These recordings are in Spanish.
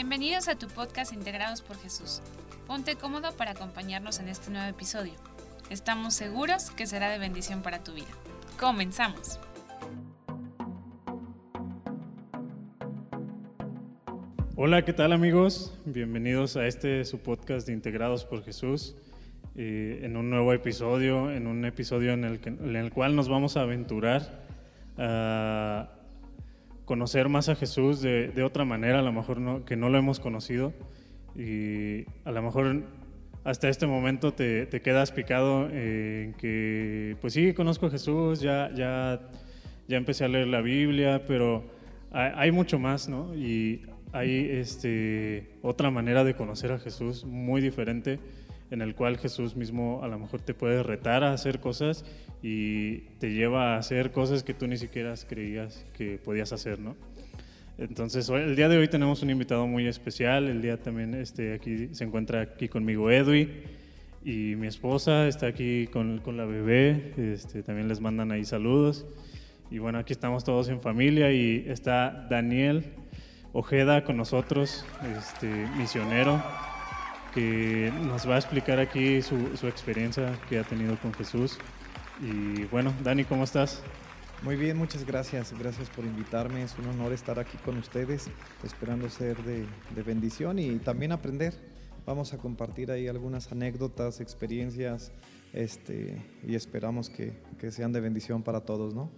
Bienvenidos a tu podcast Integrados por Jesús. Ponte cómodo para acompañarnos en este nuevo episodio. Estamos seguros que será de bendición para tu vida. Comenzamos. Hola, ¿qué tal amigos? Bienvenidos a este su podcast de Integrados por Jesús. Eh, en un nuevo episodio, en un episodio en el, que, en el cual nos vamos a aventurar a conocer más a Jesús de, de otra manera, a lo mejor no, que no lo hemos conocido. Y a lo mejor hasta este momento te, te quedas picado en que, pues sí, conozco a Jesús, ya, ya, ya empecé a leer la Biblia, pero hay, mucho más, ¿no? Y hay este, otra manera de conocer a Jesús muy diferente en el cual Jesús mismo a lo mejor te puede retar a hacer cosas y te lleva a hacer cosas que tú ni siquiera creías que podías hacer, ¿no? Entonces, el día de hoy tenemos un invitado muy especial. El día también este, aquí se encuentra aquí conmigo Edwi y mi esposa está aquí con, con la bebé. Este, también les mandan ahí saludos. Y bueno, aquí estamos todos en familia y está Daniel Ojeda con nosotros, este, misionero, que nos va a explicar aquí su, su experiencia que ha tenido con Jesús. Y bueno, Dani, ¿cómo estás? Muy bien, muchas gracias. Gracias por invitarme. Es un honor estar aquí con ustedes, esperando ser de, de, bendición y también aprender. Vamos a compartir ahí algunas anécdotas, experiencias, este, y esperamos que, que sean de bendición para todos, ¿no?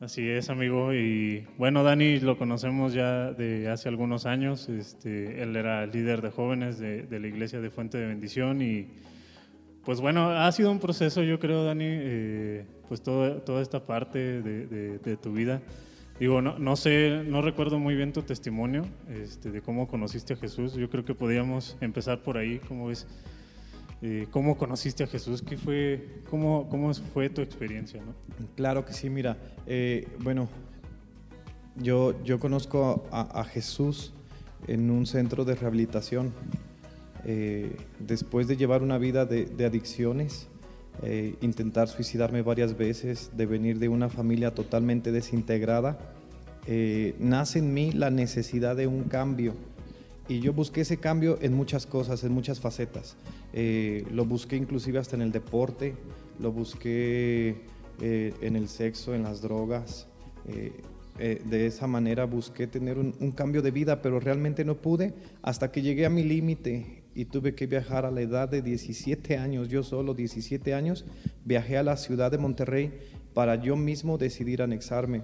Así es, amigo. Y bueno, Dani lo conocemos ya de hace algunos años. Este, él era líder de jóvenes de, de la iglesia de Fuente de Bendición y pues bueno, ha sido un proceso, yo creo, Dani, eh, pues todo, toda esta parte de, de, tu vida. Digo, no, no sé, no recuerdo muy bien tu testimonio este, de cómo conociste a Jesús. Yo creo que podríamos empezar por ahí, ¿cómo ves? Eh, ¿Cómo conociste a Jesús? ¿Qué fue, cómo, ¿Cómo fue tu experiencia? Claro que sí, mira, eh, bueno, yo, yo conozco a, Jesús en un centro de rehabilitación. Eh, después de llevar una vida de, de adicciones, eh, intentar suicidarme varias veces, de venir de una familia totalmente desintegrada, eh, nace en mí la necesidad de un cambio. Y yo busqué ese cambio en muchas cosas, en muchas facetas. Eh, lo busqué inclusive hasta en el deporte, lo busqué eh, en el sexo, en las drogas. Eh, de esa manera busqué tener un, un, cambio de vida, pero realmente no pude hasta que llegué a mi límite y tuve que viajar a la edad de 17 años, yo solo 17 años, viajé a la ciudad de Monterrey para yo mismo decidir anexarme.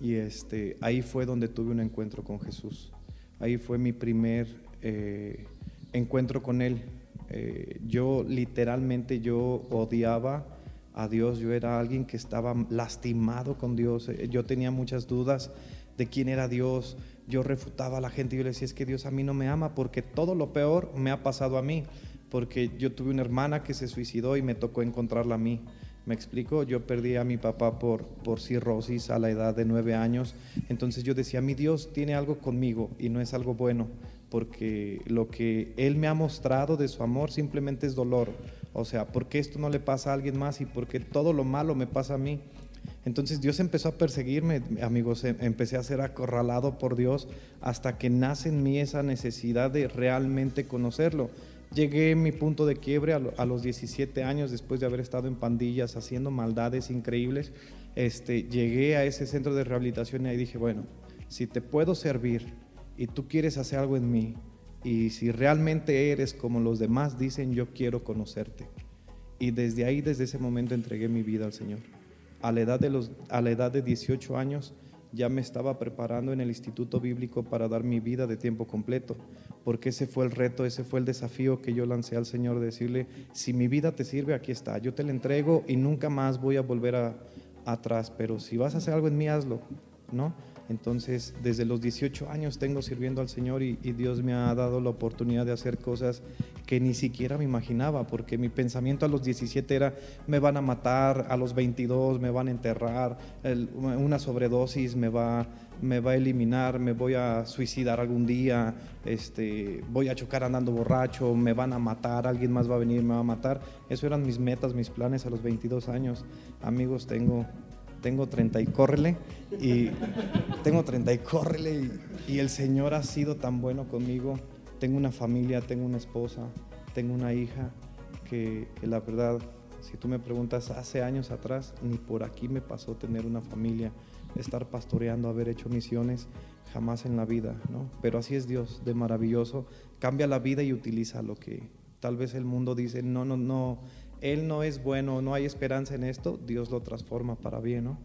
Y este, ahí fue donde tuve un encuentro con Jesús. Ahí fue mi primer eh, encuentro con Él. Eh, yo literalmente yo odiaba a Dios, yo era alguien que estaba lastimado con Dios, eh, yo tenía muchas dudas de quién era Dios, yo refutaba a la gente, yo le decía es que Dios a mí no me ama porque todo lo peor me ha pasado a mí, porque yo tuve una hermana que se suicidó y me tocó encontrarla a mí. ¿Me explico? Yo perdí a mi papá por, por cirrosis a la edad de nueve años. Entonces yo decía, mi Dios tiene algo conmigo y no es algo bueno, porque lo que Él me ha mostrado de su amor simplemente es dolor. O sea, ¿por qué esto no le pasa a alguien más y por qué todo lo malo me pasa a mí? Entonces Dios empezó a perseguirme, amigos, empecé a ser acorralado por Dios hasta que nace en mí esa necesidad de realmente conocerlo. Llegué a mi punto de quiebre a, los 17 años después de haber estado en pandillas haciendo maldades increíbles. Este, llegué a ese centro de rehabilitación y ahí dije, bueno, si te puedo servir y tú quieres hacer algo en mí y si realmente eres como los demás dicen, yo quiero conocerte. Y desde ahí, desde ese momento entregué mi vida al Señor. A la edad de, los, a la edad de 18 años ya me estaba preparando en el Instituto Bíblico para dar mi vida de tiempo completo, porque ese fue el reto, ese fue el desafío que yo lancé al Señor, de decirle, si mi vida te sirve, aquí está, yo te la entrego y nunca más voy a volver a, atrás, pero si vas a hacer algo en mí, hazlo, ¿no? Entonces, desde los 18 años tengo sirviendo al Señor y, Dios me ha dado la oportunidad de hacer cosas que ni siquiera me imaginaba, porque mi pensamiento a los 17 era, me van a matar, a los 22 me van a enterrar, una sobredosis me va, me va a eliminar, me voy a suicidar algún día, este, voy a chocar andando borracho, me van a matar, alguien más va a venir, me va a matar. Eso eran mis metas, mis planes a los 22 años. Amigos, tengo tengo 30 y córrele, y tengo 30 y córrele, y, el Señor ha sido tan bueno conmigo. Tengo una familia, tengo una esposa, tengo una hija, que, que la verdad, si tú me preguntas, hace años atrás, ni por aquí me pasó tener una familia, estar pastoreando, haber hecho misiones, jamás en la vida, ¿no? Pero así es Dios, de maravilloso, cambia la vida y utiliza lo que tal vez el mundo dice, no, no, no, Él no es bueno, no hay esperanza en esto, Dios lo transforma para bien, ¿no?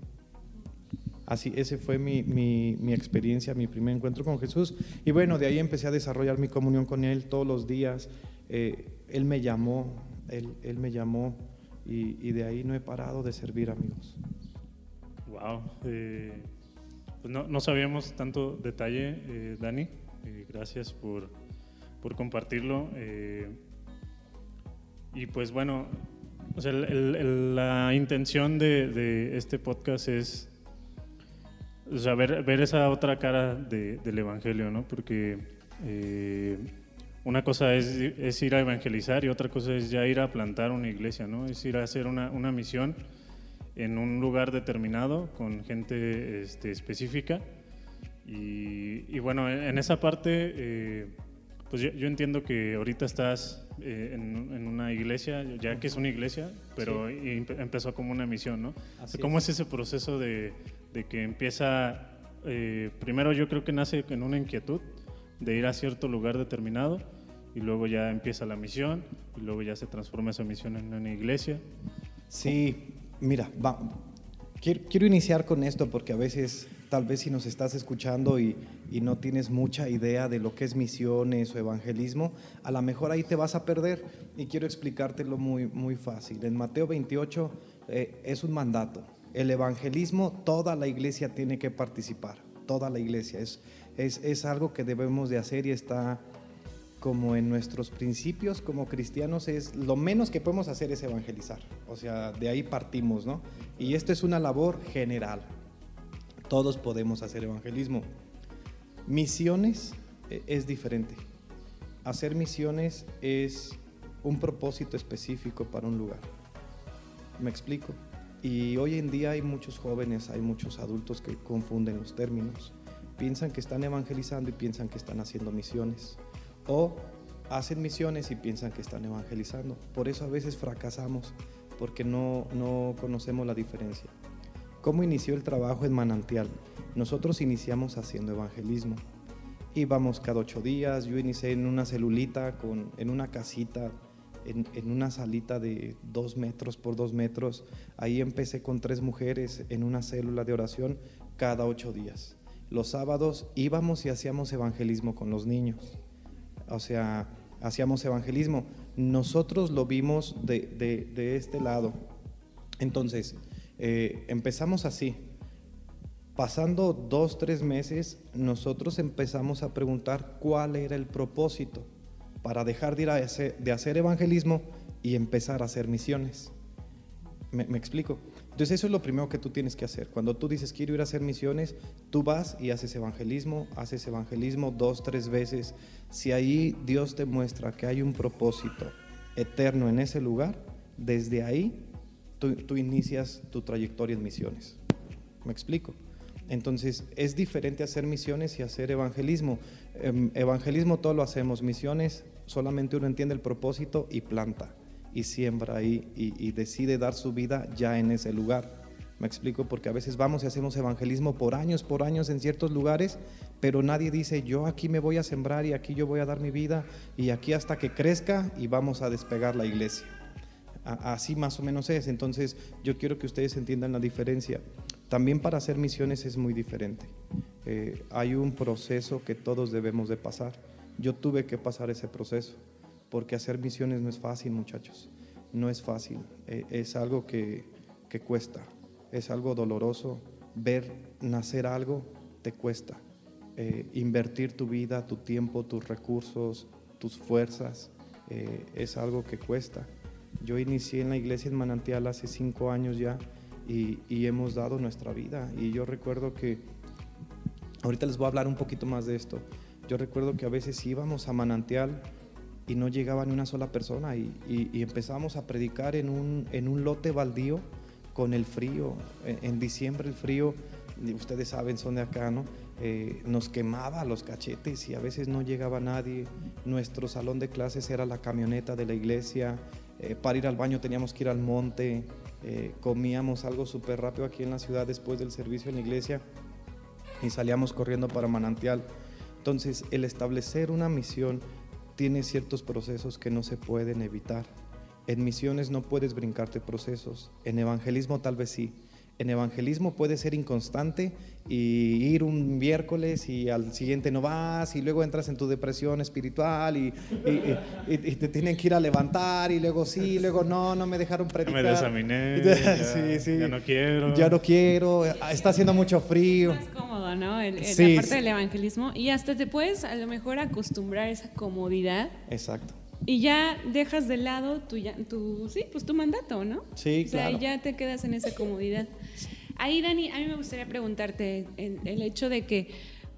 Así, ese fue mi, mi, mi, experiencia, mi primer encuentro con Jesús. Y bueno, de ahí empecé a desarrollar mi comunión con Él todos los días. Eh, él me llamó, Él, él me llamó y, y, de ahí no he parado de servir, amigos. Wow. Eh, pues no, no, sabíamos tanto detalle, eh, Dani. Eh, gracias por, por compartirlo. Eh, y pues bueno, o sea, el, el, la intención de, de, este podcast es o sea, ver, ver, esa otra cara de, del Evangelio, ¿no? Porque eh, una cosa es, es, ir a evangelizar y otra cosa es ya ir a plantar una iglesia, ¿no? Es ir a hacer una, una misión en un lugar determinado con gente este, específica. Y, y, bueno, en esa parte, eh, pues yo, yo, entiendo que ahorita estás eh, en, en, una iglesia, ya que es una iglesia, pero sí. empezó como una misión, ¿no? Así ¿Cómo es. es ese proceso de, de que empieza, eh, primero yo creo que nace en una inquietud de ir a cierto lugar determinado y luego ya empieza la misión y luego ya se transforma esa misión en una iglesia? Sí, Mira, va, quiero, quiero, iniciar con esto porque a veces, tal vez si nos estás escuchando y, y, no tienes mucha idea de lo que es misiones o evangelismo, a lo mejor ahí te vas a perder y quiero explicártelo muy, muy fácil. En Mateo 28 eh, es un mandato. El evangelismo, toda la iglesia tiene que participar, toda la iglesia. Es, es, es algo que debemos de hacer y está como en nuestros principios como cristianos es lo menos que podemos hacer es evangelizar. O sea, de ahí partimos, ¿no? Y esto es una labor general. Todos podemos hacer evangelismo. Misiones es diferente. Hacer misiones es un propósito específico para un lugar. ¿Me explico? Y hoy en día hay muchos jóvenes, hay muchos adultos que confunden los términos. Piensan que están evangelizando y piensan que están haciendo misiones o hacen misiones y piensan que están evangelizando. Por eso a veces fracasamos, porque no, no conocemos la diferencia. ¿Cómo inició el trabajo en Manantial? Nosotros iniciamos haciendo evangelismo. Íbamos cada ocho días, yo inicié en una celulita, con, en una casita, en, una salita de dos metros por dos metros. Ahí empecé con tres mujeres en una célula de oración cada ocho días. Los sábados íbamos y hacíamos evangelismo con los niños o sea, hacíamos evangelismo. Nosotros lo vimos de este lado. Entonces, eh, empezamos así. Pasando dos, tres meses, nosotros empezamos a preguntar cuál era el propósito para dejar de, ir a de hacer evangelismo y empezar a hacer misiones. ¿Me, me explico? Entonces eso es lo primero que tú tienes que hacer. Cuando tú dices quiero ir a hacer misiones, tú vas y haces evangelismo, haces evangelismo dos, tres veces. Si ahí Dios te muestra que hay un propósito eterno en ese lugar, desde ahí tú, tú inicias tu trayectoria en misiones. ¿Me explico? Entonces es diferente hacer misiones y hacer evangelismo. evangelismo todo lo hacemos, misiones solamente uno entiende el propósito y planta y siembra ahí y, y, decide dar su vida ya en ese lugar. Me explico porque a veces vamos y hacemos evangelismo por años, por años en ciertos lugares, pero nadie dice yo aquí me voy a sembrar y aquí yo voy a dar mi vida y aquí hasta que crezca y vamos a despegar la iglesia. Así más o menos es. Entonces yo quiero que ustedes entiendan la diferencia. También para hacer misiones es muy diferente. Eh, hay un proceso que todos debemos de pasar. Yo tuve que pasar ese proceso porque hacer misiones no es fácil, muchachos. No es fácil. Eh, es algo que, que, cuesta. Es algo doloroso. Ver nacer algo te cuesta. Eh, invertir tu vida, tu tiempo, tus recursos, tus fuerzas, es algo que cuesta. Yo inicié en la iglesia en Manantial hace cinco años ya y, y hemos dado nuestra vida. Y yo recuerdo que, ahorita les voy a hablar un poquito más de esto. Yo recuerdo que a veces íbamos a Manantial y no llegaba ni una sola persona y, y, y empezamos a predicar en un, en un lote baldío con el frío. En, en diciembre el frío, ustedes saben, son de acá, ¿no? Eh, nos quemaba los cachetes y a veces no llegaba nadie. Nuestro salón de clases era la camioneta de la iglesia. Eh, para ir al baño teníamos que ir al monte. Eh, comíamos algo súper rápido aquí en la ciudad después del servicio en la iglesia y salíamos corriendo para manantial. Entonces, el establecer una misión tiene ciertos procesos que no se pueden evitar. En misiones no puedes brincarte procesos. En evangelismo tal vez sí en evangelismo puede ser inconstante y ir un miércoles y al siguiente no vas y luego entras en tu depresión espiritual y, te tienen que ir a levantar y luego sí, luego no, no me dejaron predicar. Me desaminé, ya, no quiero. Ya no quiero, está haciendo mucho frío. Es más cómodo, ¿no? El, la parte del evangelismo y hasta te puedes a lo mejor acostumbrar a esa comodidad. Exacto y ya dejas de lado tu, tu, sí, pues tu mandato, ¿no? Sí, o sea, ya te quedas en esa comodidad. Ahí, Dani, a mí me gustaría preguntarte el, hecho de que,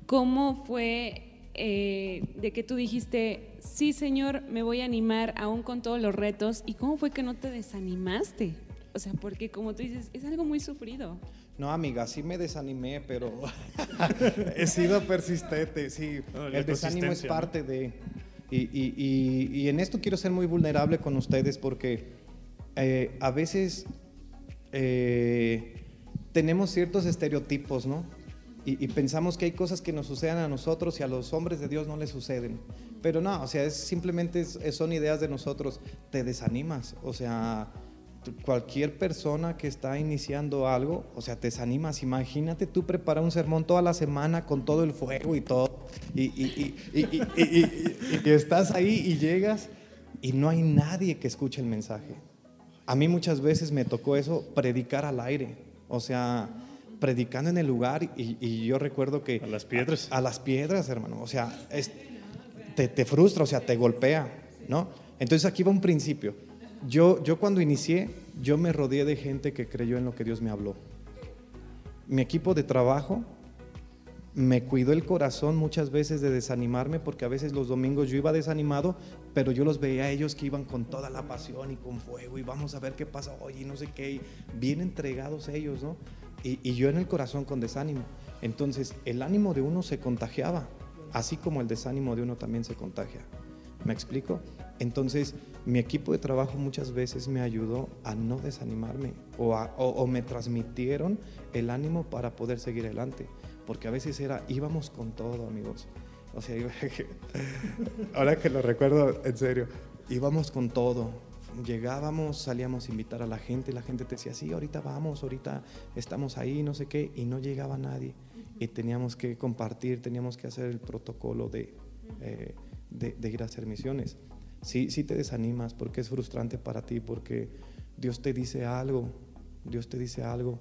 ¿cómo fue eh, de que tú dijiste, sí, Señor, me voy a animar aún con todos los retos? ¿Y cómo fue que no te desanimaste? O sea, porque como tú dices, es algo muy sufrido. No, amiga, sí me desanimé, pero he sido persistente, sí. el desánimo es parte de... Y, en esto quiero ser muy vulnerable con ustedes porque eh, a veces eh, tenemos ciertos estereotipos, ¿no? Y, pensamos que hay cosas que nos suceden a nosotros y a los hombres de Dios no les suceden. Pero no, o sea, es, simplemente son ideas de nosotros. Te desanimas, o sea, cualquier persona que está iniciando algo, o sea, te desanimas. Imagínate tú preparar un sermón toda la semana con todo el fuego y todo, y, y, y, estás ahí y llegas y no hay nadie que escuche el mensaje. A mí muchas veces me tocó eso, predicar al aire, o sea, predicando en el lugar y, yo recuerdo que... A las piedras. A, las piedras, hermano, o sea, te, te frustra, o sea, te golpea, ¿no? Entonces aquí va un principio yo, yo cuando inicié, yo me rodeé de gente que creyó en lo que Dios me habló. Mi equipo de trabajo me cuidó el corazón muchas veces de desanimarme porque a veces los domingos yo iba desanimado, pero yo los veía a ellos que iban con toda la pasión y con fuego y vamos a ver qué pasa hoy y no sé qué, bien entregados ellos, ¿no? Y, y yo en el corazón con desánimo. Entonces el ánimo de uno se contagiaba, así como el desánimo de uno también se contagia. ¿Me explico? Entonces, mi equipo de trabajo muchas veces me ayudó a no desanimarme o, me transmitieron el ánimo para poder seguir adelante. Porque a veces era, íbamos con todo, amigos. O sea, ahora que lo recuerdo en serio, íbamos con todo. Llegábamos, salíamos a invitar a la gente, la gente te decía, sí, ahorita vamos, ahorita estamos ahí, no sé qué, y no llegaba nadie. Y teníamos que compartir, teníamos que hacer el protocolo de, eh, de ir a hacer misiones sí, sí te desanimas porque es frustrante para ti, porque Dios te dice algo, Dios te dice algo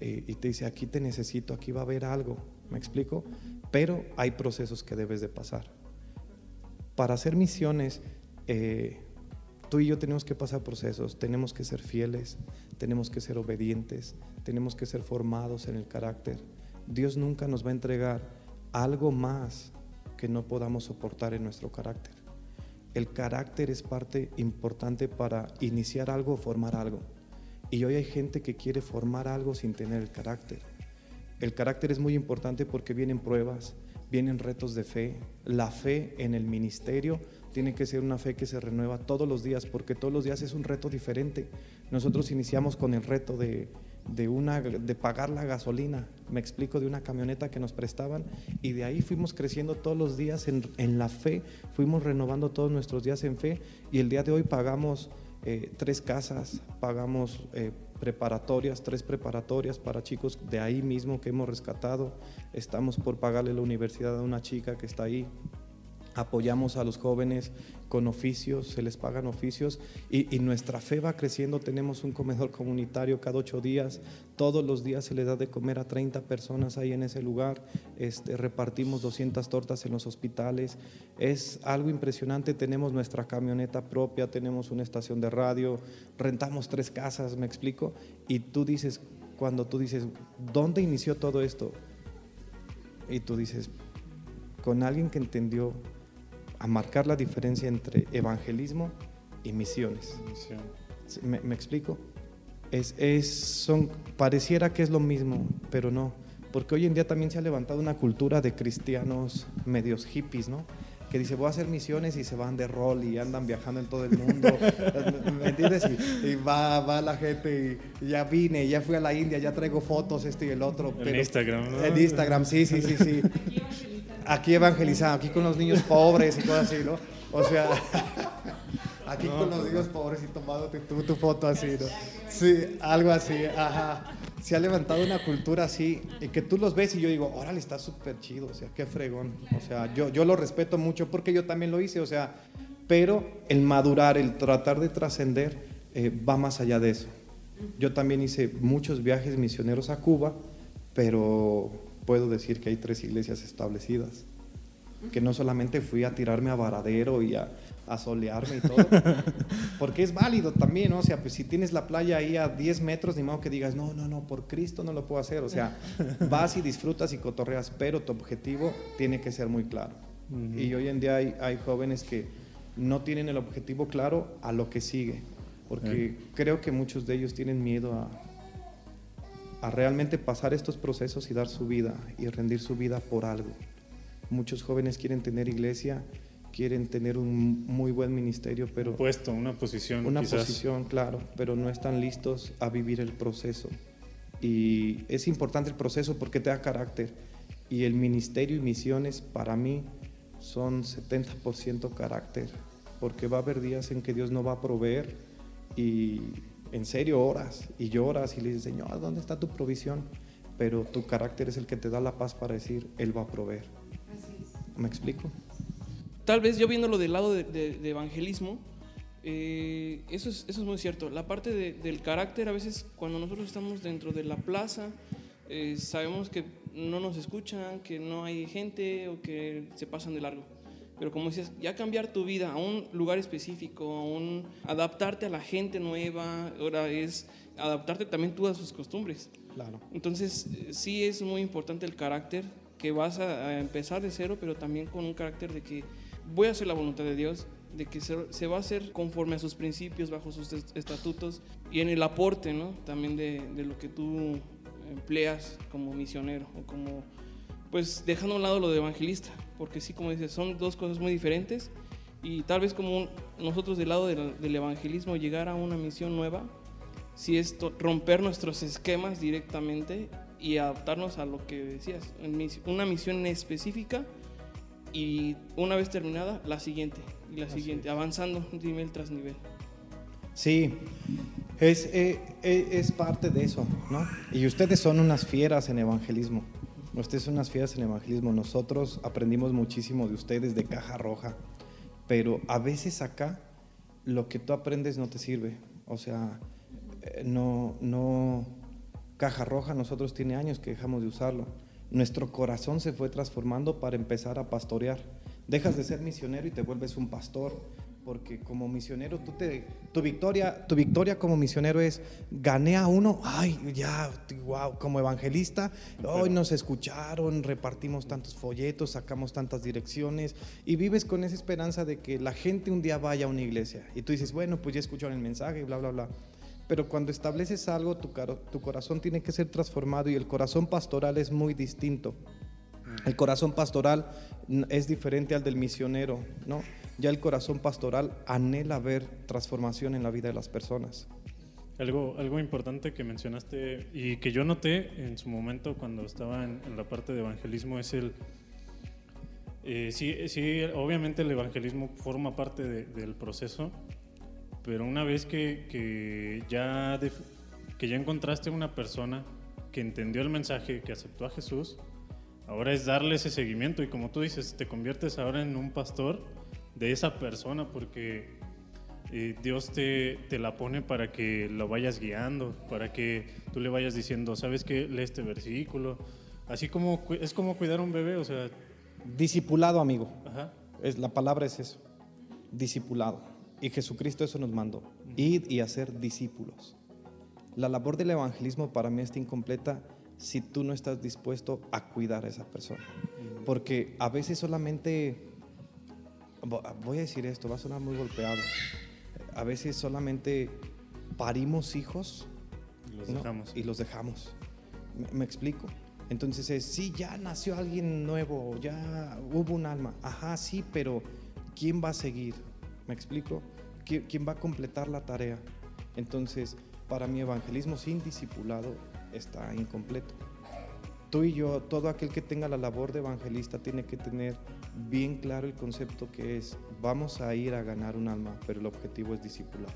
eh, y te dice, aquí te necesito, aquí va a haber algo, ¿me explico? Pero hay procesos que debes de pasar. Para hacer misiones, eh, tú y yo tenemos que pasar procesos, tenemos que ser fieles, tenemos que ser obedientes, tenemos que ser formados en el carácter. Dios nunca nos va a entregar algo más que no podamos soportar en nuestro carácter el carácter es parte importante para iniciar algo o formar algo. Y hoy hay gente que quiere formar algo sin tener el carácter. El carácter es muy importante porque vienen pruebas, vienen retos de fe. La fe en el ministerio tiene que ser una fe que se renueva todos los días porque todos los días es un reto diferente. Nosotros iniciamos con el reto de de, pagar la gasolina, me explico, de una camioneta que nos prestaban y de ahí fuimos creciendo todos los días en, en la fe, fuimos renovando todos nuestros días en fe y el día de hoy pagamos eh, tres casas, pagamos eh, preparatorias, tres preparatorias para chicos de ahí mismo que hemos rescatado, estamos por pagarle la universidad a una chica que está ahí apoyamos a los jóvenes con oficios, se les pagan oficios y, nuestra fe va creciendo. Tenemos un comedor comunitario cada ocho días, todos los días se le da de comer a 30 personas ahí en ese lugar, este, repartimos 200 tortas en los hospitales, es algo impresionante. Tenemos nuestra camioneta propia, tenemos una estación de radio, rentamos tres casas, me explico, y tú dices, cuando tú dices, ¿dónde inició todo esto? Y tú dices, con alguien que entendió a marcar la diferencia entre evangelismo y misiones. ¿Me, explico? Es, es, son, pareciera que es lo mismo, pero no. Porque hoy en día también se ha levantado una cultura de cristianos medios hippies, ¿no? que dice voy a hacer misiones y se van de rol y andan viajando en todo el mundo, ¿me entiendes? Y, va, va la gente y, ya vine, ya fui a la India, ya traigo fotos, este y el otro. En Instagram, ¿no? En Instagram, sí, sí, sí, sí. Aquí evangelizando, aquí con los niños pobres y cosas así, ¿no? O sea, aquí con los niños pobres y tomándote tu, tu foto así, ¿no? Sí, algo así, ajá se ha levantado una cultura así, y que tú los ves y yo digo, órale, está súper chido, o sea, qué fregón. O sea, yo, yo lo respeto mucho porque yo también lo hice, o sea, pero el madurar, el tratar de trascender, eh, va más allá de eso. Yo también hice muchos viajes misioneros a Cuba, pero puedo decir que hay tres iglesias establecidas, que no solamente fui a tirarme a Varadero y a a solearme y todo. Porque es válido también, ¿no? O sea, pues si tienes la playa ahí a 10 metros, ni modo que digas, no, no, no, por Cristo no lo puedo hacer. O sea, vas y disfrutas y cotorreas, pero tu objetivo tiene que ser muy claro. Y hoy en día hay, hay, jóvenes que no tienen el objetivo claro a lo que sigue. Porque creo que muchos de ellos tienen miedo a, a realmente pasar estos procesos y dar su vida y rendir su vida por algo. Muchos jóvenes quieren tener iglesia quieren tener un muy buen ministerio, pero... puesto, una posición. Una posición, claro, pero no están listos a vivir el proceso. Y es importante el proceso porque te da carácter. Y el ministerio y misiones para mí son 70% carácter, porque va a haber días en que Dios no va a proveer y en serio oras y lloras y le dices, Señor, ¿dónde está tu provisión? Pero tu carácter es el que te da la paz para decir, Él va a proveer. ¿Me explico? tal vez yo viéndolo del lado de, evangelismo, eh, eso, es, eso es muy cierto. La parte del carácter, a veces cuando nosotros estamos dentro de la plaza, eh, sabemos que no nos escuchan, que no hay gente o que se pasan de largo. Pero como decías, ya cambiar tu vida a un lugar específico, a un, adaptarte a la gente nueva, ahora es adaptarte también tú a sus costumbres. Claro. Entonces, eh, sí es muy importante el carácter, que vas a empezar de cero, pero también con un carácter de que voy a hacer la voluntad de Dios, de que se, va a hacer conforme a sus principios, bajo sus estatutos y en el aporte ¿no? también de, de, lo que tú empleas como misionero o como, pues dejando a un lado lo de evangelista, porque sí, como dices, son dos cosas muy diferentes y tal vez como nosotros del lado del, del, evangelismo llegar a una misión nueva, si es romper nuestros esquemas directamente y adaptarnos a lo que decías, una misión específica y una vez terminada, la siguiente, y la siguiente, avanzando nivel tras nivel. Sí, es, eh, eh, es parte de eso, ¿no? Y ustedes son unas fieras en evangelismo. Ustedes son unas fieras en evangelismo. Nosotros aprendimos muchísimo de ustedes de caja roja, pero a veces acá lo que tú aprendes no te sirve. O sea, eh, no, no, caja roja nosotros tiene años que dejamos de usarlo nuestro corazón se fue transformando para empezar a pastorear. Dejas de ser misionero y te vuelves un pastor, porque como misionero tú te, tu victoria, tu victoria como misionero es gané a uno, ay ya, wow, como evangelista, hoy nos escucharon, repartimos tantos folletos, sacamos tantas direcciones y vives con esa esperanza de que la gente un día vaya a una iglesia y tú dices bueno pues ya escucharon el mensaje, bla bla bla. Pero cuando estableces algo, tu, tu corazón tiene que ser transformado y el corazón pastoral es muy distinto. El corazón pastoral es diferente al del misionero, ¿no? Ya el corazón pastoral anhela ver transformación en la vida de las personas. Algo, algo importante que mencionaste y que yo noté en su momento cuando estaba en, la parte de evangelismo es el... Eh, sí, sí, obviamente el evangelismo forma parte del proceso, pero una vez que, ya que ya encontraste una persona que entendió el mensaje, que aceptó a Jesús, ahora es darle ese seguimiento y como tú dices, te conviertes ahora en un pastor de esa persona porque eh, Dios te, te, la pone para que lo vayas guiando, para que tú le vayas diciendo, ¿sabes qué? Lee este versículo. Así como es como cuidar a un bebé, o sea... Discipulado, amigo. Es, la palabra es eso, discipulado. Y Jesucristo eso nos mandó, ir y hacer discípulos. La labor del evangelismo para mí está incompleta si tú no estás dispuesto a cuidar a esa persona. Porque a veces solamente, voy a decir esto, va a sonar muy golpeado, a veces solamente parimos hijos los ¿no? dejamos. Y los dejamos. ¿Me, me explico? Entonces es, sí, ya nació alguien nuevo, ya hubo un alma. Ajá, sí, pero ¿quién va a seguir? ¿Me explico? ¿Qui- ¿Quién va a completar la tarea? Entonces, para mi evangelismo sin discipulado está incompleto. Tú y yo, todo aquel que tenga la labor de evangelista tiene que tener bien claro el concepto que es, vamos a ir a ganar un alma, pero el objetivo es discipular.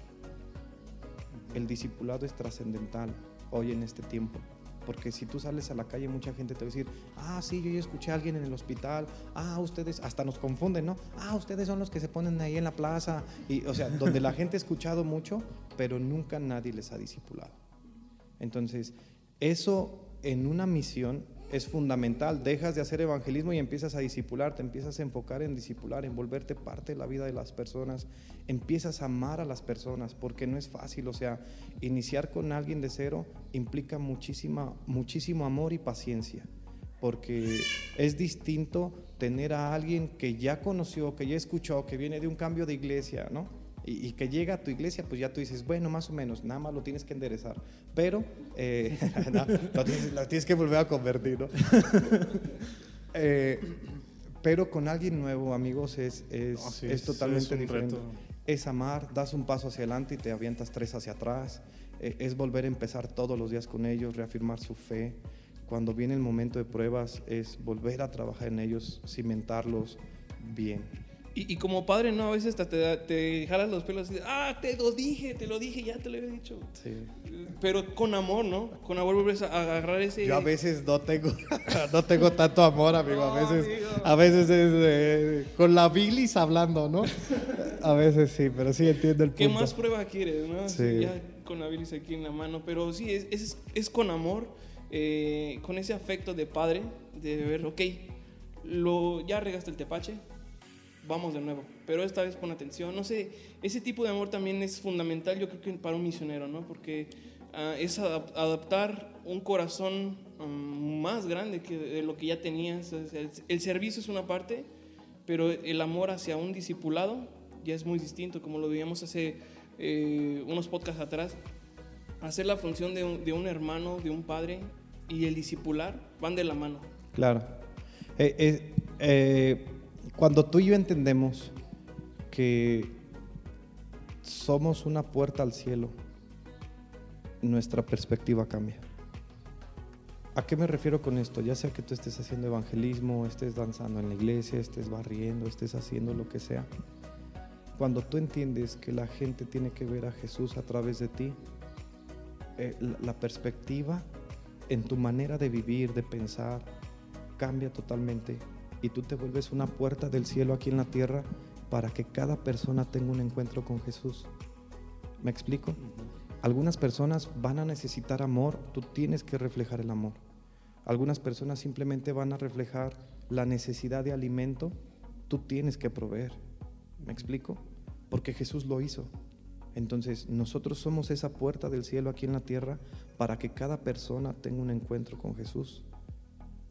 El discipulado es trascendental hoy en este tiempo. Porque si tú sales a la calle, mucha gente te va a decir, ah, sí, yo ya escuché a alguien en el hospital, ah, ustedes, hasta nos confunden, ¿no? Ah, ustedes son los que se ponen ahí en la plaza. Y, o sea, donde la gente ha escuchado mucho, pero nunca nadie les ha discipulado. Entonces, eso en una misión es fundamental. Dejas de hacer evangelismo y empiezas a discipular, te empiezas a enfocar en discipular, en volverte parte de la vida de las personas, empiezas a amar a las personas, porque no es fácil, o sea, iniciar con alguien de cero implica muchísima, muchísimo amor y paciencia, porque es distinto tener a alguien que ya conoció, que ya escuchó, que viene de un cambio de iglesia, ¿no? Y, y que llega a tu iglesia, pues ya tú dices, bueno, más o menos, nada más lo tienes que enderezar. Pero eh, no, lo, tienes, lo tienes que volver a convertir, ¿no? Eh, pero con alguien nuevo, amigos, es, es, No, sí, es totalmente es diferente. reto. Es amar, das un paso hacia adelante y te avientas tres hacia atrás. Eh, es volver a empezar todos los días con ellos, reafirmar su fe. Cuando viene el momento de pruebas, es volver a trabajar en ellos, cimentarlos bien. Y, y como padre, ¿no? A veces hasta te, da- te jalas los pelos y dices, ah, te lo dije, te lo dije, ya te lo había dicho. Sí. Pero con amor, ¿no? Con amor vuelves a agarrar ese... Yo a veces no tengo, no tengo tanto amor, amigo. A veces, amigo. a veces es eh, con la bilis hablando, ¿no? A veces sí, pero sí entiendo el punto. ¿Qué más prueba quieres, no? Sí. Ya con la bilis aquí en la mano. Pero sí, es, es, es con amor, eh, con ese afecto de padre, de ver, ok, lo, ya regaste el tepache, vamos de nuevo. Pero esta vez pon atención. No sé, ese tipo de amor también es fundamental, yo creo que para un misionero, ¿no? Porque ah, es adap- adaptar un corazón mm, más grande que de lo que ya tenías. El, el servicio es una parte, pero el amor hacia un discipulado ya es muy distinto, como lo veíamos hace eh, unos podcasts atrás. Hacer la función de un, de un hermano, de un padre y el discipular van de la mano. Claro. Eh, eh, eh, cuando tú y yo entendemos que somos una puerta al cielo, nuestra perspectiva cambia. ¿A qué me refiero con esto? Ya sea que tú estés haciendo evangelismo, estés danzando en la iglesia, estés barriendo, estés haciendo lo que sea. Cuando tú entiendes que la gente tiene que ver a Jesús a través de ti, eh, la, la perspectiva en tu manera de vivir, de pensar, cambia totalmente y tú te vuelves una puerta del cielo aquí en la tierra para que cada persona tenga un encuentro con Jesús. ¿Me explico? Algunas personas van a necesitar amor, tú tienes que reflejar el amor. Algunas personas simplemente van a reflejar la necesidad de alimento, tú tienes que proveer. ¿Me explico? Porque Jesús lo hizo. Entonces, nosotros somos esa puerta del cielo aquí en la tierra para que cada persona tenga un encuentro con Jesús.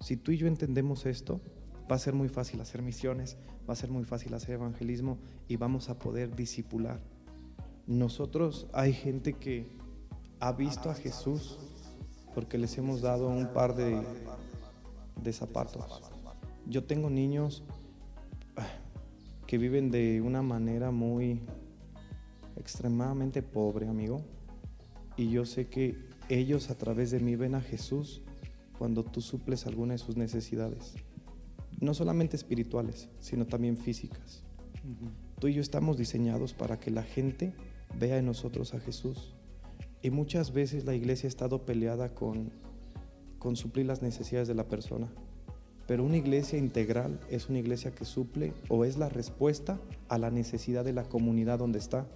Si tú y yo entendemos esto, va a ser muy fácil hacer misiones, va a ser muy fácil hacer evangelismo y vamos a poder discipular. Nosotros hay gente que ha visto a Jesús porque les hemos dado un par de, de zapatos. Yo tengo niños ah, que viven de una manera muy extremadamente pobre, amigo. Y yo sé que ellos a través de mí ven a Jesús cuando tú suples alguna de sus necesidades. No solamente espirituales, sino también físicas. Tú y yo estamos diseñados para que la gente vea en nosotros a Jesús. Y muchas veces la iglesia ha estado peleada con, con suplir las necesidades de la persona. Pero una iglesia integral es una iglesia que suple o es la respuesta a la necesidad de la comunidad donde está.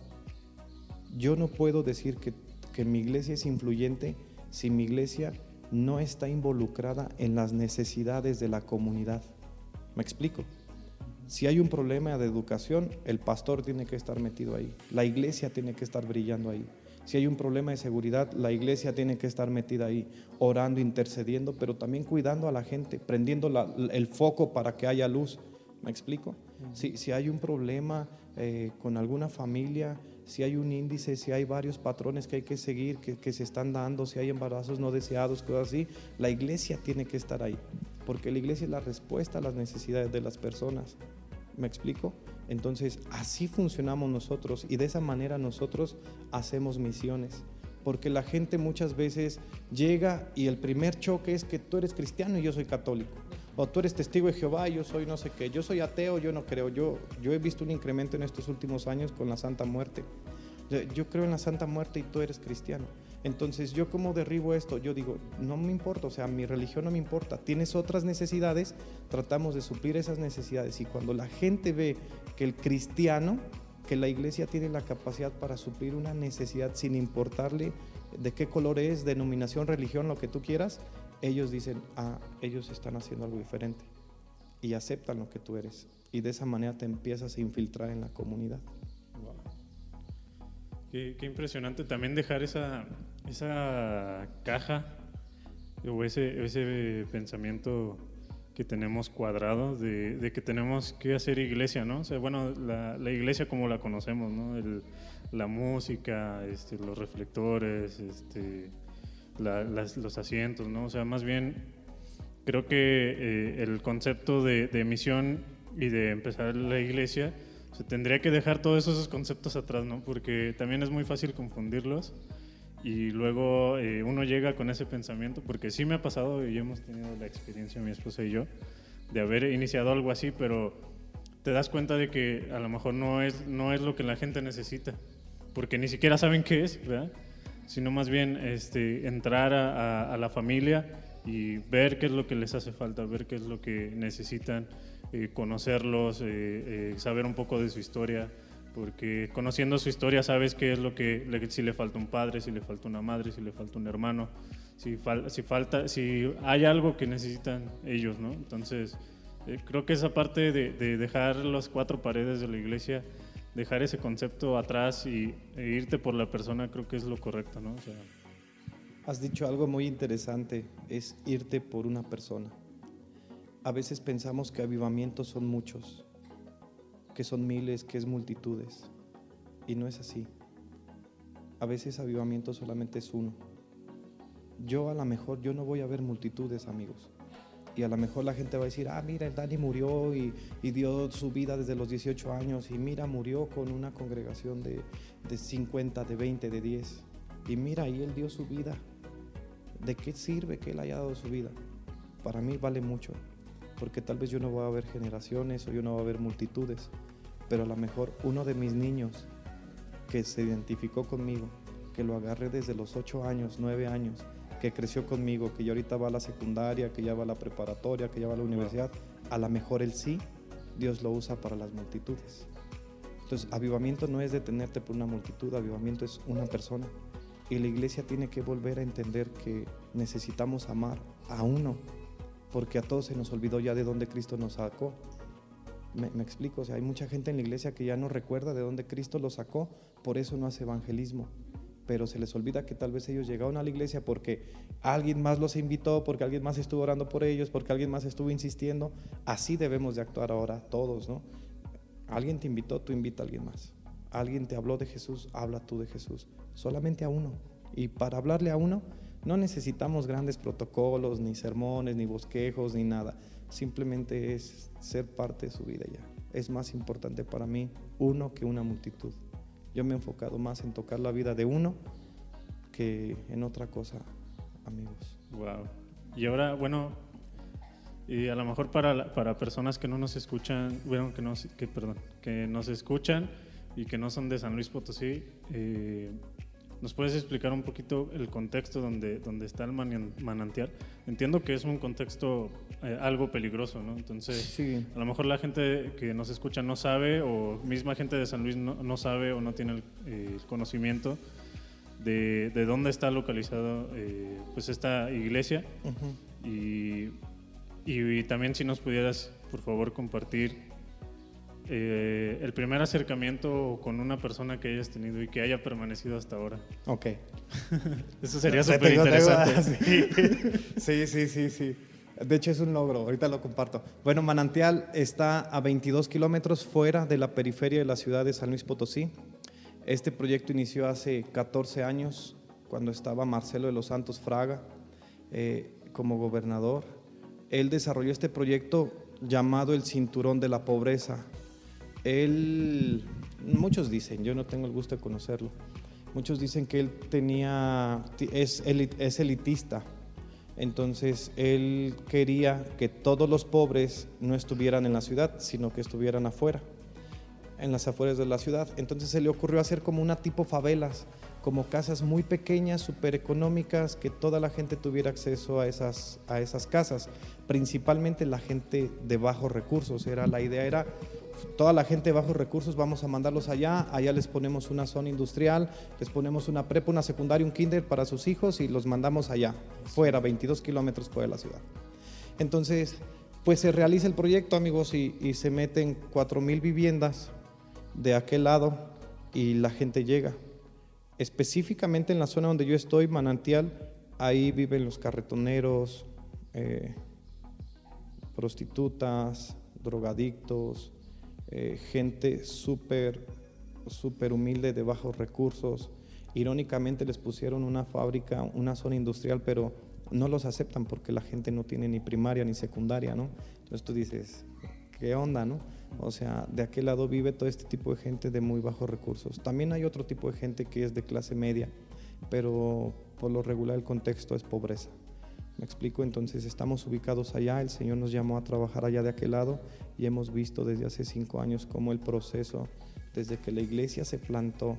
Yo no puedo decir que, que mi iglesia es influyente si mi iglesia no está involucrada en las necesidades de la comunidad. ¿Me explico? Si hay un problema de educación, el pastor tiene que estar metido ahí. La iglesia tiene que estar brillando ahí. Si hay un problema de seguridad, la iglesia tiene que estar metida ahí, orando, intercediendo, pero también cuidando a la gente, prendiendo la- el foco para que haya luz. ¿Me explico? Si, si hay un problema eh, con alguna familia, si hay un índice, si hay varios patrones que hay que seguir, que, que se están dando, si hay embarazos no deseados, cosas así, la iglesia tiene que estar ahí, porque la iglesia es la respuesta a las necesidades de las personas. ¿Me explico? Entonces, así funcionamos nosotros y de esa manera nosotros hacemos misiones. Porque la gente muchas veces llega y el primer choque es que tú eres cristiano y yo soy católico. O tú eres testigo de Jehová y yo soy no sé qué. Yo soy ateo, yo no creo. Yo, yo he visto un incremento en estos últimos años con la Santa Muerte. Yo creo en la Santa Muerte y tú eres cristiano. Entonces, ¿yo cómo derribo esto? Yo digo, no me importa, o sea, mi religión no me importa. Tienes otras necesidades, tratamos de suplir esas necesidades. Y cuando la gente ve que el cristiano, que la iglesia tiene la capacidad para suplir una necesidad sin importarle de qué color es, denominación, religión, lo que tú quieras, ellos dicen, ah, ellos están haciendo algo diferente. Y aceptan lo que tú eres. Y de esa manera te empiezas a infiltrar en la comunidad. Qué, qué impresionante también dejar esa, esa caja o ese, ese pensamiento que tenemos cuadrado de, que tenemos que hacer iglesia, ¿no? O sea, bueno, la, la iglesia como la conocemos, ¿no? El, la música, este, los reflectores, este, los asientos, ¿no? O sea, más bien creo que eh, el concepto de, de, misión y de empezar la iglesia, se tendría que dejar todos esos conceptos atrás, ¿no? Porque también es muy fácil confundirlos y luego eh, uno llega con ese pensamiento, porque sí me ha pasado y hemos tenido la experiencia, mi esposa y yo, de haber iniciado algo así, pero te das cuenta de que a lo mejor no es, no es lo que la gente necesita, porque ni siquiera saben qué es, ¿verdad? Sino más bien este, entrar a, a, la familia y ver qué es lo que les hace falta, ver qué es lo que necesitan, eh, conocerlos, eh, saber un poco de su historia, porque conociendo su historia sabes qué es lo que, si le falta un padre, si le falta una madre, si le falta un hermano, si, si falta, si hay algo que necesitan ellos, ¿no? Entonces, eh, creo que esa parte de, dejar las cuatro paredes de la iglesia, dejar ese concepto atrás y, e irte por la persona, creo que es lo correcto, ¿no? Has dicho algo muy interesante, es irte por una persona. A veces pensamos que avivamientos son muchos, que son miles, que es multitudes. Y no es así. A veces avivamiento solamente es uno. Yo a lo mejor, yo no voy a ver multitudes, amigos. Y a lo mejor la gente va a decir, ah, mira, el Dani murió y, dio su vida desde los 18 años. Y mira, murió con una congregación de, de 50, de 20, de 10. Y mira, y él dio su vida. ¿De qué sirve que él haya dado su vida? Para mí vale mucho porque tal vez yo no voy a ver generaciones o yo no voy a ver multitudes, pero a lo mejor uno de mis niños que se identificó conmigo, que lo agarré desde los 8 años, 9 años, que creció conmigo, que ya ahorita va a la secundaria, que ya va a la preparatoria, que ya va a la universidad, a lo mejor él sí, Dios lo usa para las multitudes. Entonces, avivamiento no es detenerte por una multitud, avivamiento es una persona. Y la iglesia tiene que volver a entender que necesitamos amar a uno porque a todos se nos olvidó ya de dónde Cristo nos sacó. Me, explico, o sea, hay mucha gente en la iglesia que ya no recuerda de dónde Cristo los sacó, por eso no hace evangelismo. Pero se les olvida que tal vez ellos llegaron a la iglesia porque alguien más los invitó, porque alguien más estuvo orando por ellos, porque alguien más estuvo insistiendo. Así debemos de actuar ahora todos, ¿no? Alguien te invitó, tú invita a alguien más. Alguien te habló de Jesús, habla tú de Jesús. Solamente a uno. Y para hablarle a uno, no necesitamos grandes protocolos, ni sermones, ni bosquejos, ni nada. Simplemente es ser parte de su vida ya. Es más importante para mí uno que una multitud. Yo me he enfocado más en tocar la vida de uno que en otra cosa, amigos. Wow. Y ahora, bueno, y a lo mejor para, para personas que no nos escuchan, bueno, que, nos, que, perdón, que escuchan y que no son de San Luis Potosí, eh, ¿Nos puedes explicar un poquito el contexto donde, donde está el manantial? Entiendo que es un contexto eh, algo peligroso, ¿no? Entonces, a lo mejor la gente que nos escucha no sabe, o misma gente de San Luis no, no sabe o no tiene el, eh, conocimiento de, de, dónde está localizado eh, pues esta iglesia. y, y, también si nos pudieras, por favor, compartir eh, el primer acercamiento con una persona que hayas tenido y que haya permanecido hasta ahora. Ok. Eso sería súper interesante. Sí. sí, sí, sí, De hecho es un logro, ahorita lo comparto. Bueno, Manantial está a 22 kilómetros fuera de la periferia de la ciudad de San Luis Potosí. Este proyecto inició hace 14 años, cuando estaba Marcelo de los Santos Fraga eh, como gobernador. Él desarrolló este proyecto llamado el Cinturón de la Pobreza. Él, muchos dicen, yo no tengo el gusto de conocerlo, muchos dicen que él tenía, es, elitista, entonces él quería que todos los pobres no estuvieran en la ciudad, sino que estuvieran afuera, en las afueras de la ciudad. Entonces se le ocurrió hacer como una tipo favelas, como casas muy pequeñas, súper económicas, que toda la gente tuviera acceso a esas, a esas casas, principalmente la gente de bajos recursos. Era, la idea era toda la gente de bajos recursos vamos a mandarlos allá, allá les ponemos una zona industrial, les ponemos una prepa, una secundaria, un kinder para sus hijos y los mandamos allá, fuera, 22 kilómetros fuera de la ciudad. Entonces, pues se realiza el proyecto, amigos, y, se meten 4.000 viviendas de aquel lado y la gente llega. Específicamente en la zona donde yo estoy, Manantial, ahí viven los carretoneros, eh, prostitutas, drogadictos, eh, gente súper, súper humilde de bajos recursos. Irónicamente les pusieron una fábrica, una zona industrial, pero no los aceptan porque la gente no tiene ni primaria ni secundaria, ¿no? Entonces tú dices, ¿qué onda, no? O sea, de aquel lado vive todo este tipo de gente de muy bajos recursos. También hay otro tipo de gente que es de clase media, pero por lo regular el contexto es pobreza. Me explico, entonces estamos ubicados allá, el Señor nos llamó a trabajar allá de aquel lado y hemos visto desde hace cinco años cómo el proceso, desde que la iglesia se plantó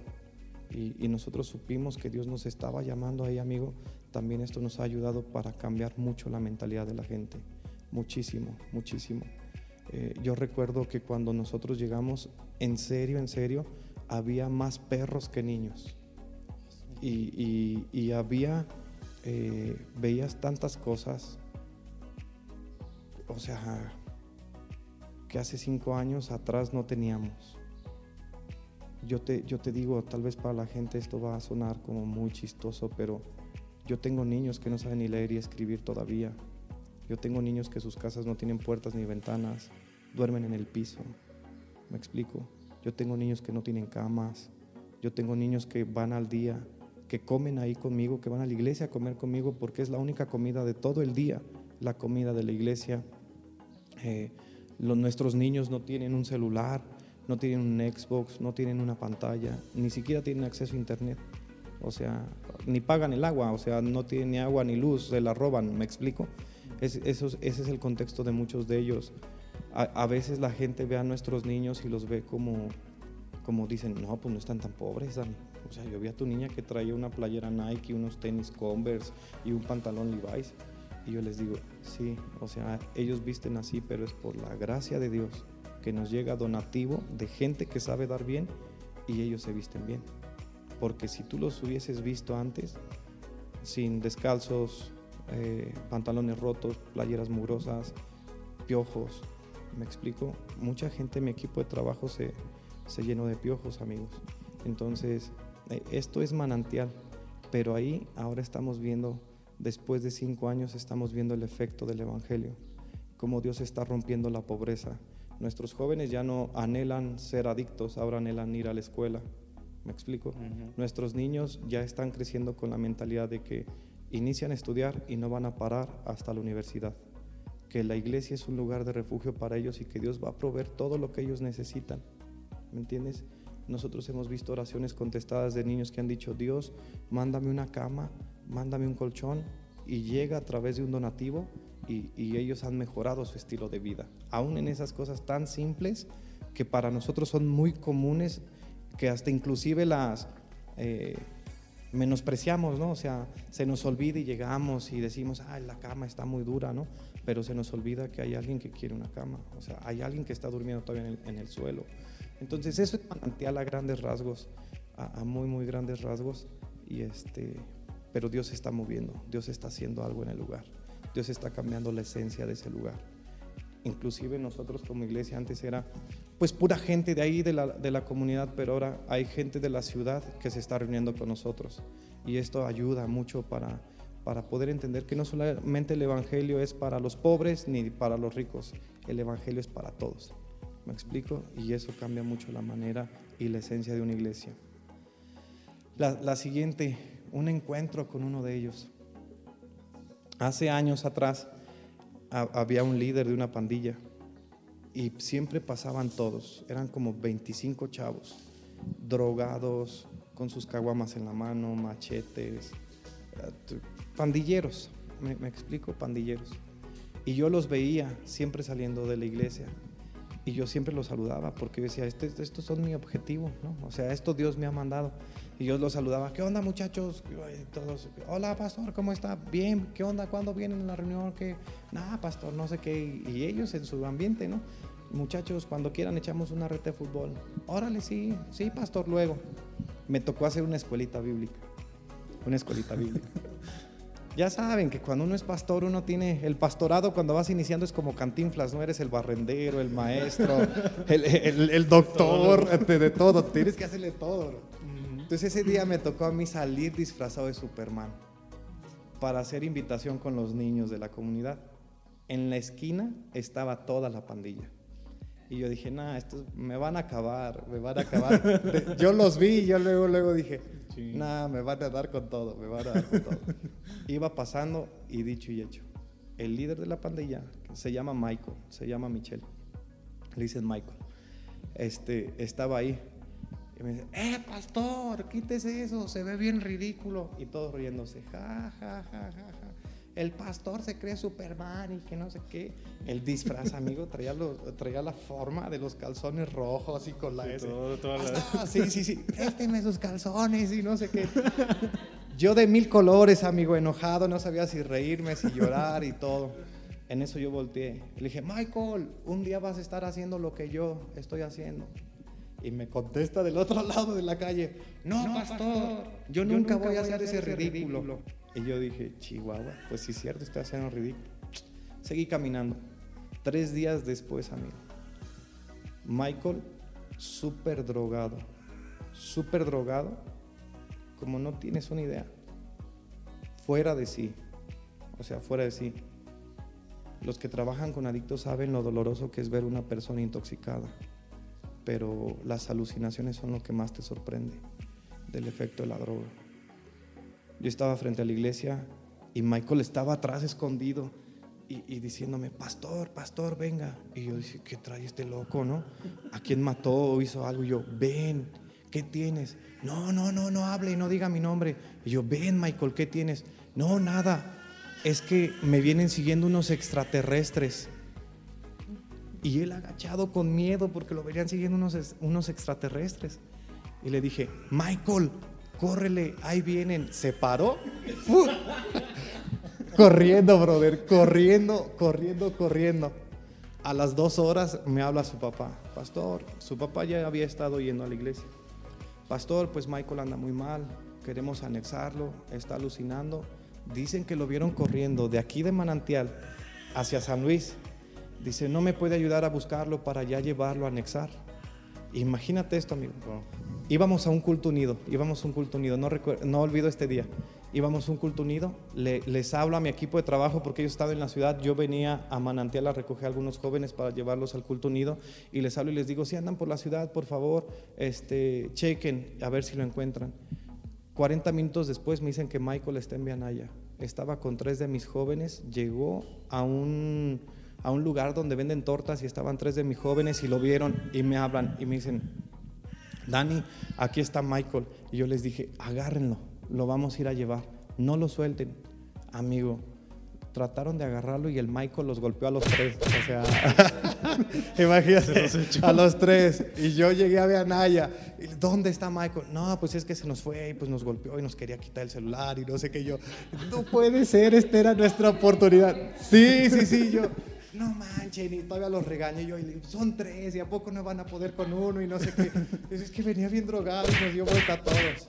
y, nosotros supimos que Dios nos estaba llamando ahí, amigo, también esto nos ha ayudado para cambiar mucho la mentalidad de la gente, muchísimo, muchísimo. Eh, yo recuerdo que cuando nosotros llegamos, en serio, en serio, había más perros que niños. y había eh, veías tantas cosas, o sea, que hace cinco años atrás no teníamos. Yo te, yo te digo, tal vez para la gente esto va a sonar como muy chistoso, pero yo tengo niños que no saben ni leer y escribir todavía. Yo tengo niños que sus casas no tienen puertas ni ventanas, duermen en el piso. ¿Me explico? Yo tengo niños que no tienen camas. Yo tengo niños que van al día que comen ahí conmigo, que van a la iglesia a comer conmigo, porque es la única comida de todo el día, la comida de la iglesia. Eh, nuestros niños no tienen un celular, no tienen un Xbox, no tienen una pantalla, ni siquiera tienen acceso a internet. O sea, ni pagan el agua, o sea, no tienen ni agua ni luz, se la roban, ¿me explico? Es, ese es el contexto de muchos de ellos. A, a, veces la gente ve a nuestros niños y los ve como, como dicen, no, pues no están tan pobres, Dani. O sea, yo vi a tu niña que traía una playera Nike, unos tenis Converse y un pantalón Levi's. Y yo les digo, sí, o sea, ellos visten así, pero es por la gracia de Dios que nos llega donativo de gente que sabe dar bien y ellos se visten bien. Porque si tú los hubieses visto antes, sin descalzos, eh, pantalones rotos, playeras mugrosas, piojos, me explico, mucha gente en mi equipo de trabajo se, se llenó de piojos, amigos. Entonces, esto es manantial, pero ahí ahora estamos viendo, después de cinco años, estamos viendo el efecto del Evangelio, cómo Dios está rompiendo la pobreza. Nuestros jóvenes ya no anhelan ser adictos, ahora anhelan ir a la escuela. ¿Me explico? Nuestros niños ya están creciendo con la mentalidad de que inician a estudiar y no van a parar hasta la universidad. Que la iglesia es un lugar de refugio para ellos y que Dios va a proveer todo lo que ellos necesitan. ¿Me entiendes? Nosotros hemos visto oraciones contestadas de niños que han dicho, Dios, mándame una cama, mándame un colchón, y llega a través de un donativo y, ellos han mejorado su estilo de vida. Aún en esas cosas tan simples que para nosotros son muy comunes, que hasta inclusive las eh, menospreciamos, ¿no? O sea, se nos olvida y llegamos y decimos, ay, la cama está muy dura, ¿no? Pero se nos olvida que hay alguien que quiere una cama, o sea, hay alguien que está durmiendo todavía en el suelo entonces eso es manantial a grandes rasgos, a, muy, muy grandes rasgos. Y este, pero Dios está moviendo, Dios está haciendo algo en el lugar, Dios está cambiando la esencia de ese lugar. Inclusive nosotros como iglesia antes era pues pura gente de ahí, de la, de la comunidad, pero ahora hay gente de la ciudad que se está reuniendo con nosotros. Y esto ayuda mucho para, para poder entender que no solamente el Evangelio es para los pobres ni para los ricos, el Evangelio es para todos. ¿Me explico? Y eso cambia mucho la manera y la esencia de una iglesia. La, siguiente, un encuentro con uno de ellos. Hace años atrás ha- había un líder de una pandilla y siempre pasaban todos, eran como 25 chavos, drogados, con sus caguamas en la mano, machetes, pandilleros, me explico, pandilleros. Y yo los veía siempre saliendo de la iglesia y yo siempre los saludaba porque yo decía, este, estos son mi objetivo, ¿no? O sea, esto Dios me ha mandado. Y yo los saludaba, ¿qué onda muchachos? Hola pastor, ¿cómo está? Bien, ¿qué onda? ¿Cuándo vienen a la reunión? ¿Qué? Nada, pastor, no sé qué. Y ellos en su ambiente, ¿no? Muchachos, cuando quieran echamos una red de fútbol. Órale, sí, sí, pastor, luego. Me tocó hacer una escuelita bíblica. Una escuelita bíblica. Ya saben que cuando uno es pastor, uno tiene el pastorado cuando vas iniciando es como cantinflas, no eres el barrendero, el maestro, el, el- el doctor, de, de todo, tienes que hacerle todo. Entonces ese día me tocó a mí salir disfrazado de Superman para hacer invitación con los niños de la comunidad. En la esquina estaba toda la pandilla. Y yo dije, nah, estos me van a acabar, me van a acabar. Yo los vi y yo luego, luego dije, Sí. nah, me van a dar con todo, me van a dar con todo. Iba pasando y dicho y hecho. El líder de la pandilla, que se llama Michael, se llama Michelle, le dicen Michael, este, estaba ahí. Y me dice, eh, pastor, quítese eso, se ve bien ridículo. Y todos riéndose, ja, ja, ja, ja, ja. El pastor se cree Superman y que no sé qué. El disfraz, amigo, traía, los- traía la forma de los calzones rojos y con la Sí, S. todo- toda la- sí, sí, sí. Présteme sus calzones y no sé qué. Yo de mil colores, amigo, enojado, no sabía si reírme, si llorar y todo. En eso yo volteé. Le dije, Michael, un día vas a estar haciendo lo que yo estoy haciendo. Y me contesta del otro lado de la calle, no, pastor, yo, nunca, voy a hacer ese ridículo. Y yo dije, Chihuahua, pues sí es cierto, estoy haciendo ridículo. Seguí caminando. Tres días después, amigo, Michael, súper drogado, súper drogado, como no tienes una idea, fuera de sí, o sea, fuera de sí. Los que trabajan con adictos saben lo doloroso que es ver una persona intoxicada, pero las alucinaciones son lo que más te sorprende del efecto de la droga. Yo estaba frente a la iglesia y Michael estaba atrás escondido y, diciéndome, pastor, pastor, venga. Y yo dije, ¿qué trae este loco, no? ¿A quién mató o hizo algo? Y yo, ven, ¿qué tienes? No, no, no, no hable, no diga mi nombre. Y yo, ven, Michael, ¿qué tienes? No, nada. Es que me vienen siguiendo unos extraterrestres. Y él agachado con miedo porque lo venían siguiendo unos, unos extraterrestres. Y le dije, Michael, córrele, ahí vienen. Se paró. corriendo, brother, corriendo, corriendo, corriendo. A las dos horas me habla su papá. Pastor, su papá ya había estado yendo a la iglesia. Pastor, pues Michael anda muy mal, queremos anexarlo, está alucinando. Dicen que lo vieron corriendo de aquí de Manantial hacia San Luis. Dice, no me puede ayudar a buscarlo para ya llevarlo a anexar. Imagínate esto, amigo. Íbamos a un culto unido, íbamos a un culto unido, no, no olvido este día. Íbamos a un culto unido, le- les hablo a mi equipo de trabajo porque ellos estaban en la ciudad, yo venía a Manantial a recoger a algunos jóvenes para llevarlos al culto unido y les hablo y les digo, si andan por la ciudad, por favor, este, chequen a ver si lo encuentran. 40 minutos después me dicen que Michael está en Vianaya. Estaba con tres de mis jóvenes, llegó a un, a un lugar donde venden tortas y estaban tres de mis jóvenes y lo vieron y me hablan y me dicen, Dani, aquí está Michael. Y yo les dije, agárrenlo, lo vamos a ir a llevar, no lo suelten. Amigo, trataron de agarrarlo y el Michael los golpeó a los tres. O sea, imagínate, a los tres. Y yo llegué a Beanaya. y, ¿Dónde está Michael? No, pues es que se nos fue y pues nos golpeó y nos quería quitar el celular y no sé qué. Yo, no puede ser, esta era nuestra oportunidad. Sí, sí, sí, yo. No manchen, y todavía los regañé yo, y le digo, son tres, y a poco no van a poder con uno, y no sé qué. Dice, Es que venía bien drogado y nos dio vuelta a todos.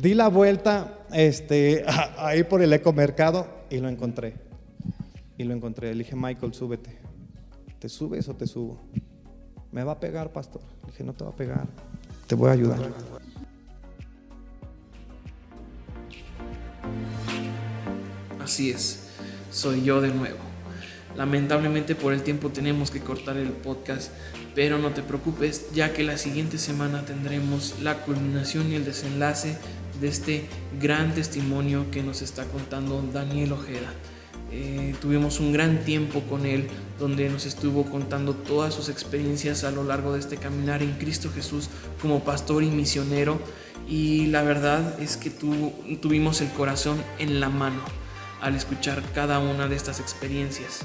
Di la vuelta este, a- ahí por el ecomercado y lo encontré. Y lo encontré. Le dije, Michael, súbete. ¿Te subes o te subo? Me va a pegar, pastor. Le dije, no te va a pegar. Te voy a ayudar. Así es, soy yo de nuevo. Lamentablemente por el tiempo tenemos que cortar el podcast, pero no te preocupes, ya que la siguiente semana tendremos la culminación y el desenlace de este gran testimonio que nos está contando Daniel Ojeda. Eh, tuvimos un gran tiempo con él donde nos estuvo contando todas sus experiencias a lo largo de este caminar en Cristo Jesús como pastor y misionero y la verdad es que tuvimos el corazón en la mano al escuchar cada una de estas experiencias.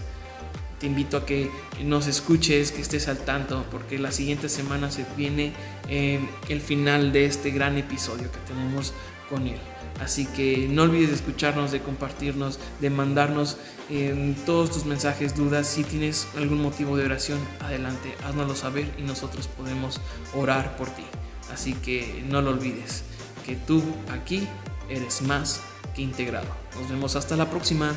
Te invito a que nos escuches, que estés al tanto, porque la siguiente semana se viene eh, el final de este gran episodio que tenemos con él. Así que no olvides de escucharnos, de compartirnos, de mandarnos eh, todos tus mensajes, dudas. Si tienes algún motivo de oración, adelante, háznoslo saber y nosotros podemos orar por ti. Así que no lo olvides, que tú aquí eres más que integrado. Nos vemos hasta la próxima.